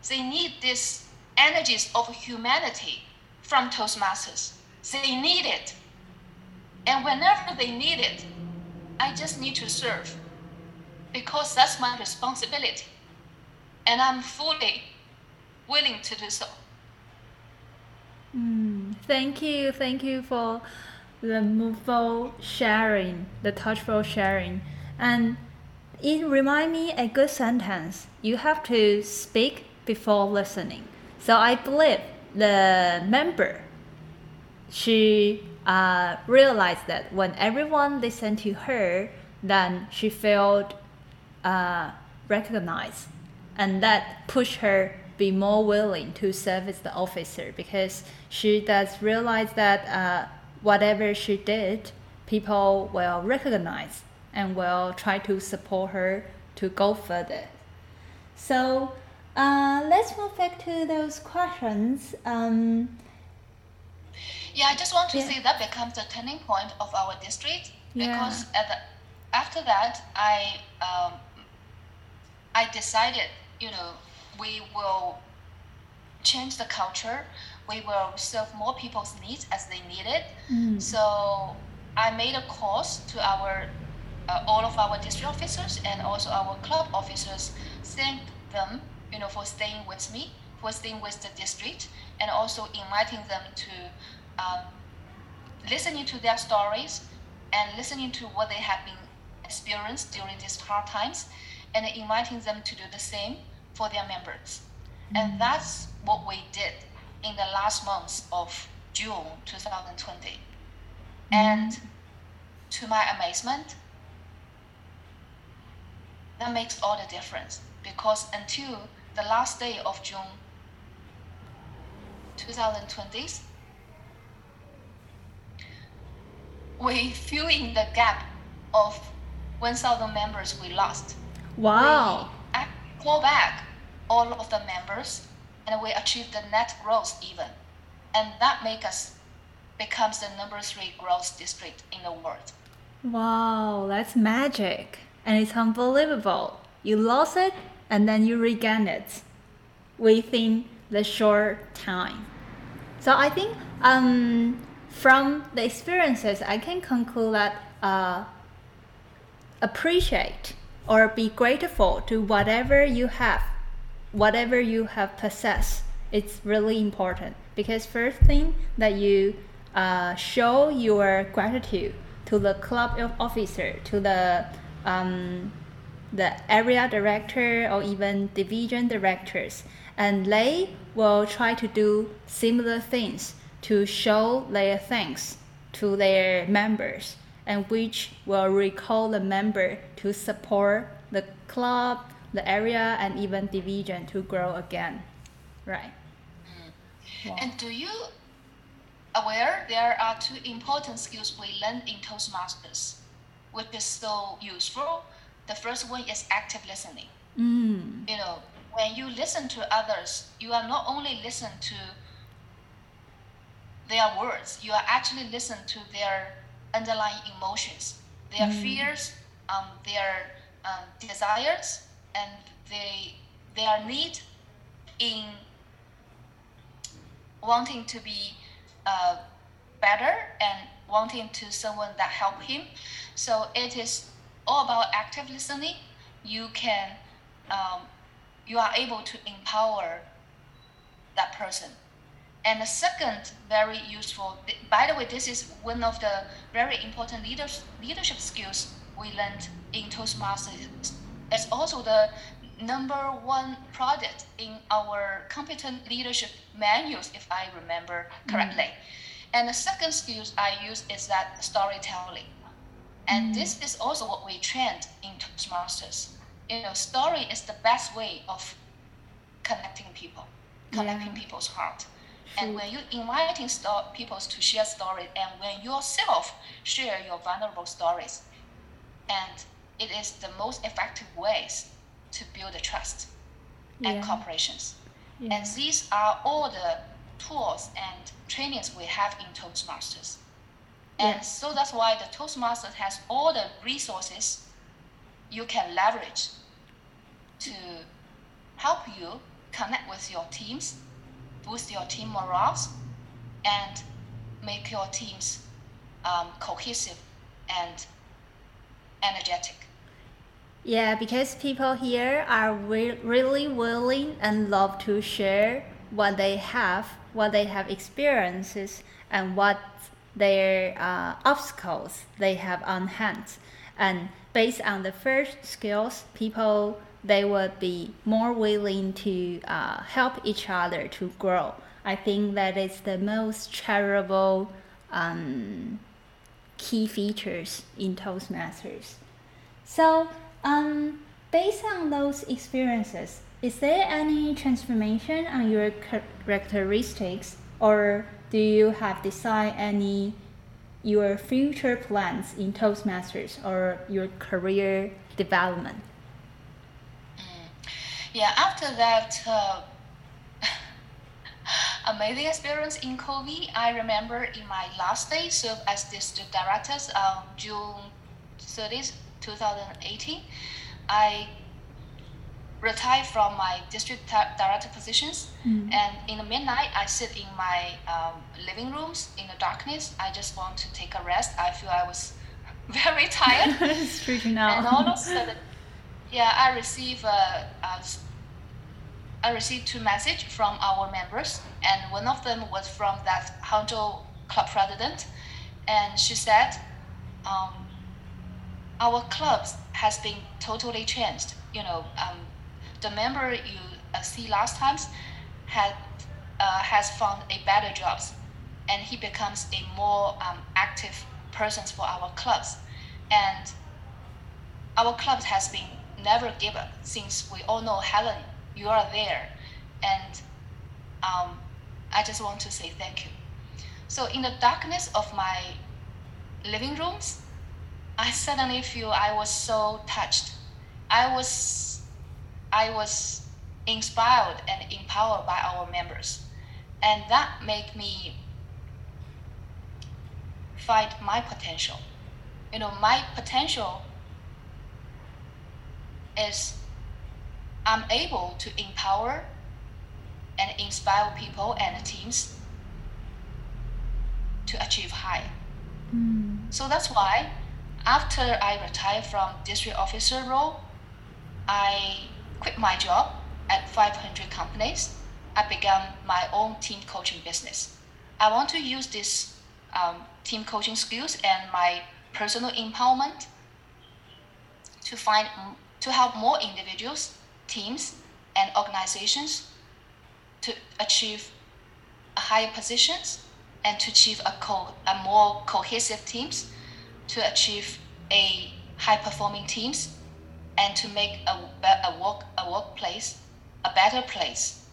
They need this energies of humanity from Toastmasters. They need it. And whenever they need it, I just need to serve because that's my responsibility. And I'm fully willing to do so. Mm, thank you, thank you for the moveful sharing, the touchful sharing, and it remind me a good sentence. You have to speak before listening. So I believe the member, she uh, realized that when everyone listened to her, then she felt uh, recognized, and that pushed her be more willing to service the officer because she does realize that uh, whatever she did, people will recognize and will try to support her to go further. So uh, let's move back to those questions. Um, Yeah, I just want to Yeah. say that becomes the turning point of our district Yeah. because at the, after that, I um, I decided, you know, we will change the culture. We will serve more people's needs as they need it. Mm. So I made a course to our uh, all of our district officers and also our club officers. Thank them, you know, for staying with me, for staying with the district, and also inviting them to um, listening to their stories and listening to what they have been experienced during these hard times, and inviting them to do the same for their members. And that's what we did in the last months of June 2020. Mm-hmm. And to my amazement, that makes all the difference because until the last day of June 2020, we fill in the gap of 1,000 members we lost. Wow. We call back all of the members and we achieve the net growth even. And that make us becomes the number three growth district in the world. Wow, that's magic. And it's unbelievable. You lost it and then you regain it within the short time. So I think um, from the experiences, I can conclude that uh, appreciate or be grateful to whatever you have, whatever you have possessed. It's really important because first thing that you uh, show your gratitude to the club of- officer, to the um, the area director or even division directors, and they will try to do similar things to show their thanks to their members, and which will recall the member to support the club, the area, and even division to grow again. Right. Wow. And do you aware there are two important skills we learn in Toastmasters, which is so useful. The first one is active listening. Mm. You know, when you listen to others, you are not only listen to their words, you are actually listen to their underlying emotions, their fears, um, their um, desires, and they their need in wanting to be uh, better and wanting to someone that help him. So it is all about active listening. You can, um, you are able to empower that person. And the second very useful, by the way, this is one of the very important leaders, leadership skills we learned in Toastmasters. It's also the number one product in our competent leadership manuals, if I remember correctly. Mm. And the second skills I use is that storytelling. And mm. this is also what we trained in Toastmasters. You know, story is the best way of connecting people, connecting Yeah. people's heart. And when you inviting sto- people to share stories, and when yourself share your vulnerable stories, and it is the most effective ways to build the trust and Yeah. cooperations. Yeah. And these are all the tools and trainings we have in Toastmasters. And Yeah. so that's why the Toastmasters has all the resources you can leverage to help you connect with your teams, boost your team morals, and make your teams um, cohesive and energetic. Yeah, because people here are re- really willing and love to share what they have, what they have experiences, and what their uh, obstacles they have on hand. And based on the first skills, people they would be more willing to uh, help each other to grow. I think that is the most charitable um, key features in Toastmasters. So, um, based on those experiences, is there any transformation on your characteristics, or do you have decided any your future plans in Toastmasters or your career development? Yeah, after that uh, amazing experience in COVID, I remember in my last day served as district director on June 30th, 2018. I retired from my district director positions, and in the midnight, I sit in my um, living rooms in the darkness. I just want to take a rest. I feel I was very tired. it's true And all of a sudden, yeah, I receive a, a, I received two messages from our members, and one of them was from that Hangzhou club president, and she said, um, "Our clubs has been totally changed. You know, um, the member you uh, see last times had uh, has found a better jobs, and he becomes a more um, active person for our clubs, and." our club has been never give up since we all know Helen, you are there, and um, I just want to say thank you. So in the darkness of my living rooms, I suddenly feel I was so touched. I was, I was inspired and empowered by our members, and that made me find my potential. You know, my potential is I'm able to empower and inspire people and teams to achieve high. Mm. So that's why after I retired from district officer role, I quit my job at 500 companies. I began my own team coaching business. I want to use this um, team coaching skills and my personal empowerment to find to help more individuals, teams, and organizations to achieve higher positions and to achieve a, co- a more cohesive teams, to achieve a high performing teams, and to make a, a work a workplace a better place.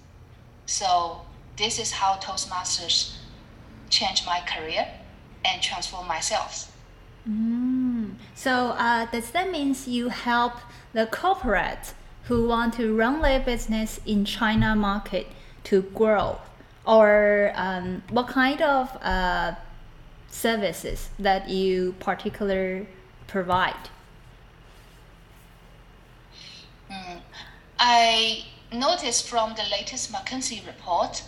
So this is how Toastmasters changed my career and transform myself. Mm. So uh, does that means you help the corporate who want to run their business in China market to grow, or um, what kind of uh, services that you particular provide? I noticed from the latest McKinsey report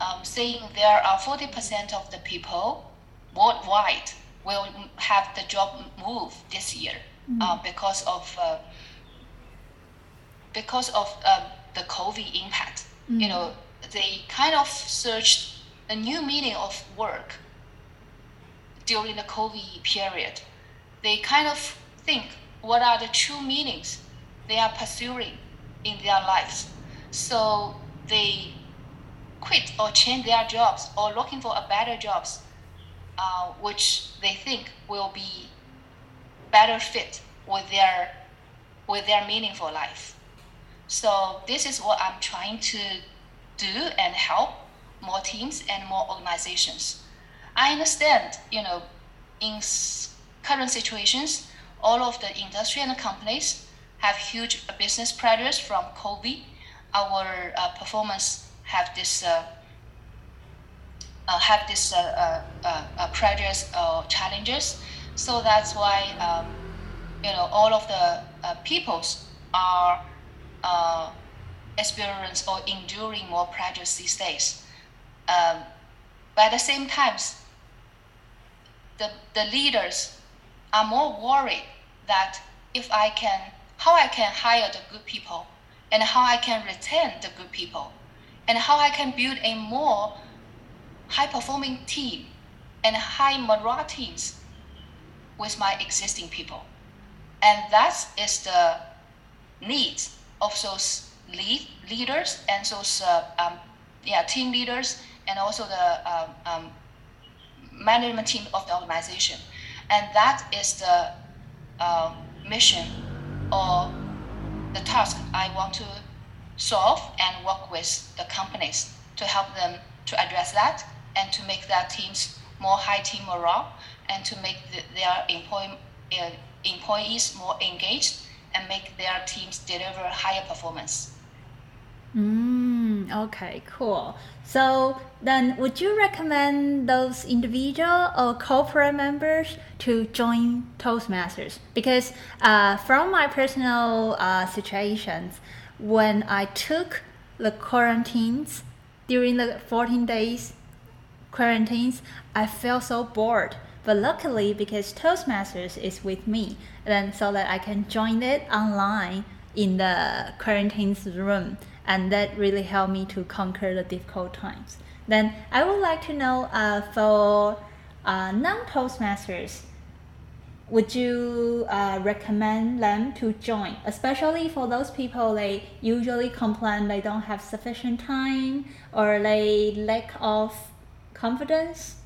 um, saying there are 40% of the people worldwide will have the job move this year uh, because of uh, because of uh, the COVID impact. You know, they kind of searched a new meaning of work during the COVID period. They kind of think what are the true meanings they are pursuing in their lives. So they quit or change their jobs or looking for a better jobs, uh, which they think will be better fit with their with their meaningful life. So this is what I'm trying to do and help more teams and more organizations. I understand, you know, in current situations, all of the industry and the companies have huge business pressures from COVID. Our uh, performance have this uh, uh, have this uh, uh, uh, pressures or challenges. So that's why um, you know all of the peoples are experience or enduring more pressures these days. Um, but at the same time, the, the leaders are more worried that if I can, how I can hire the good people and how I can retain the good people and how I can build a more high performing team and high morale teams with my existing people. And that is the needs of those lead, leaders and those uh, um, yeah, team leaders and also the um, um, management team of the organization. And that is the uh, mission or the task I want to solve and work with the companies to help them to address that and to make their teams more high team morale and to make the, their employee, uh, employees more engaged and make their teams deliver higher performance. Mm, okay, cool. So then, would you recommend those individual or corporate members to join Toastmasters? Because uh, from my personal uh, situations, when I took the quarantines during the 14 days quarantines, I felt so bored. But luckily, because Toastmasters is with me, then so that I can join it online in the quarantines room and that really helped me to conquer the difficult times. Then I would like to know uh, for uh, non-Toastmasters, would you uh, recommend them to join, especially for those people they usually complain they don't have sufficient time or they lack of confidence?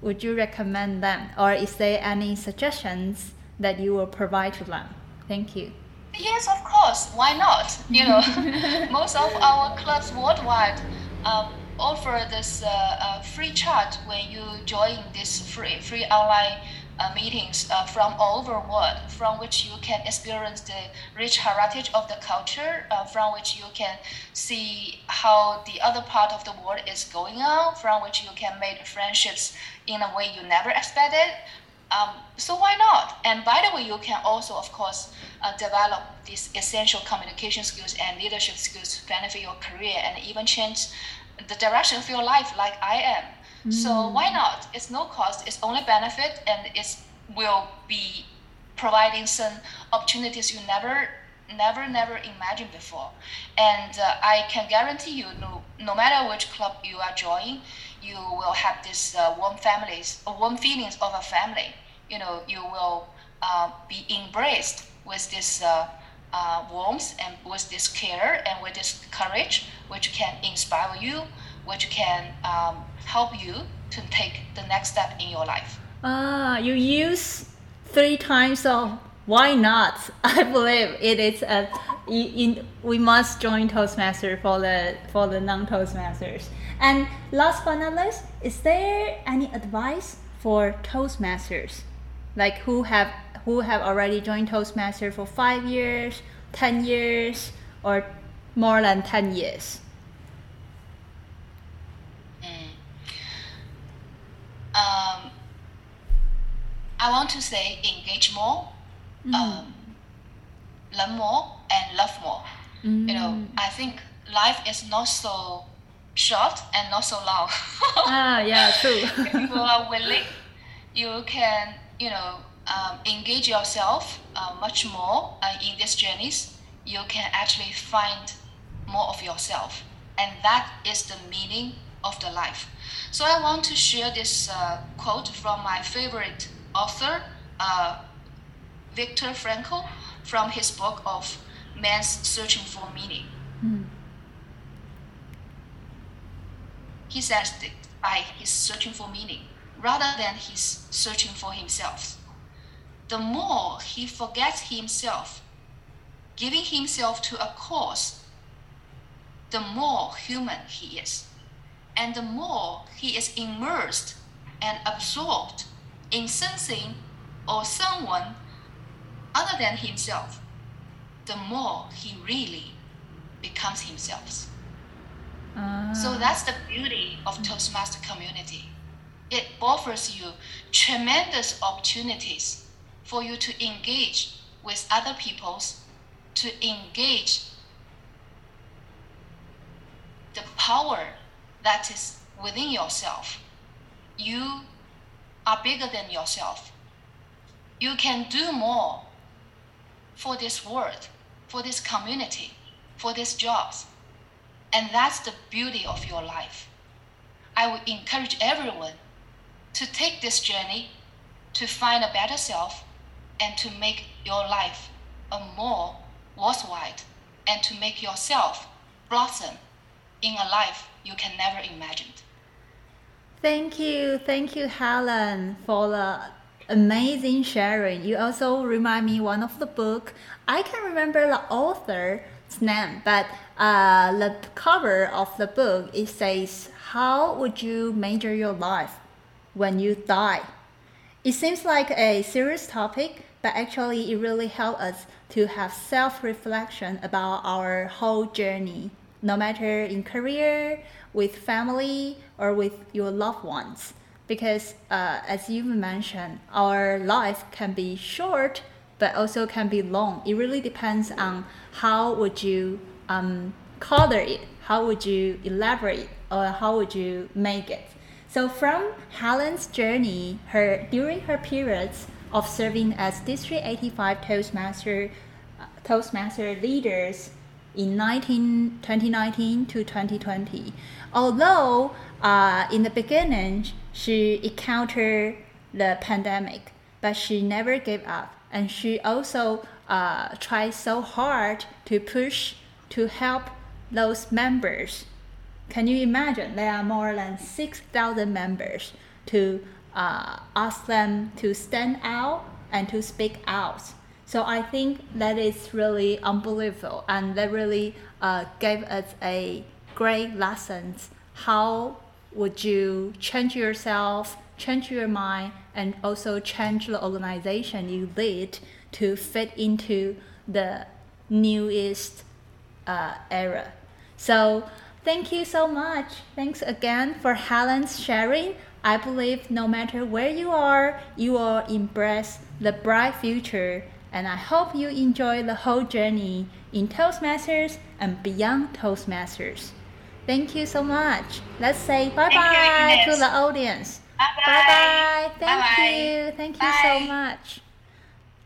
Would you recommend them, or is there any suggestions that you will provide to them? Thank you. Yes, of course. Why not? You know, most of our clubs worldwide um, offer this uh, uh, free chat when you join this free free online uh, meetings uh, from all over the world, from which you can experience the rich heritage of the culture, uh, from which you can see how the other part of the world is going on, from which you can make friendships in a way you never expected, um, so why not? And by the way, you can also, of course, uh, develop these essential communication skills and leadership skills to benefit your career and even change the direction of your life, like I am. Mm. So why not? It's no cost. It's only benefit, and it will be providing some opportunities you never, never, never imagined before. And uh, I can guarantee you, no, no matter which club you are joining, you will have this uh, warm families, uh, warm feelings of a family. You know, you will uh, be embraced with this uh, uh, warmth and with this care and with this courage, which can inspire you, which can um, help you to take the next step in your life. Ah, you use three times of why not? I believe it is a in, we must join Toastmaster for the for the non Toastmasters. And last but not least, is there any advice for Toastmasters, like who have who have already joined Toastmaster for five years, ten years, or more than ten years? Mm. Um, I want to say engage more, mm. um, learn more, and love more. Mm. You know, mm. I think life is not so short and not so long. ah, yeah, true. if you are willing, you can, you know, um, engage yourself uh, much more uh, in these journeys. You can actually find more of yourself, and that is the meaning of the life. So I want to share this uh, quote from my favorite author, uh, Viktor Frankl, from his book of Man's Searching for Meaning. Mm. He says by his searching for meaning rather than his searching for himself. The more he forgets himself, giving himself to a cause, the more human he is. and the more he is immersed and absorbed in something or someone other than himself, the more he really becomes himself. Ah. So that's the beauty of Toastmaster community. It offers you tremendous opportunities for you to engage with other peoples, to engage the power that is within yourself. You are bigger than yourself. You can do more for this world, for this community, for these jobs. And that's the beauty of your life. I would encourage everyone to take this journey to find a better self and to make your life a more worthwhile and to make yourself blossom in a life you can never imagine. Thank you, thank you, Helen, for the amazing sharing. You also remind me one of the book. I can remember the author's name, but uh, the cover of the book it says, "How would you measure your life when you die?" It seems like a serious topic, but actually it really helps us to have self-reflection about our whole journey, no matter in career, with family, or with your loved ones because uh, as you mentioned our life can be short but also can be long. It really depends on how would you um, color it how would you elaborate or how would you make it. So from helen's journey her during her periods of serving as district 85 toastmaster uh, toastmaster leaders in 19, 2019 to 2020 although uh, in the beginning she encountered the pandemic, but she never gave up. And she also uh, tried so hard to push to help those members. Can you imagine? There are more than 6,000 members to uh, ask them to stand out and to speak out. So I think that is really unbelievable, and that really uh, gave us a great lesson. how would you change yourself, change your mind, and also change the organization you lead to fit into the newest uh, era? So, thank you so much. Thanks again for Helen's sharing. I believe no matter where you are, you will embrace the bright future. And I hope you enjoy the whole journey in Toastmasters and beyond Toastmasters. Thank you so much. Let's say bye bye to the audience. Bye Bye. Thank Bye-bye. you. Thank you Bye. so much.